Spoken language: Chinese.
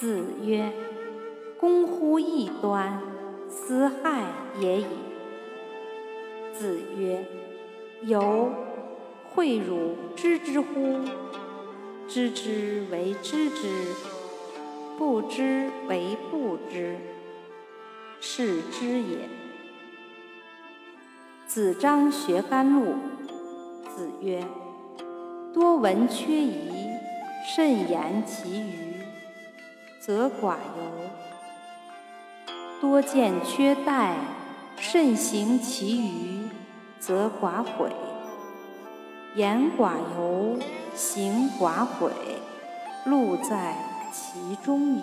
子曰：“攻乎异端，斯害也已。”子曰：“由，诲汝知之乎？知之为知之，不知为不知，是知也。”子张学甘露。子曰：“多闻缺仪，慎言其余，则寡尤；多见缺殆，慎行其余，则寡悔。言寡尤，行寡悔，路在其中矣。”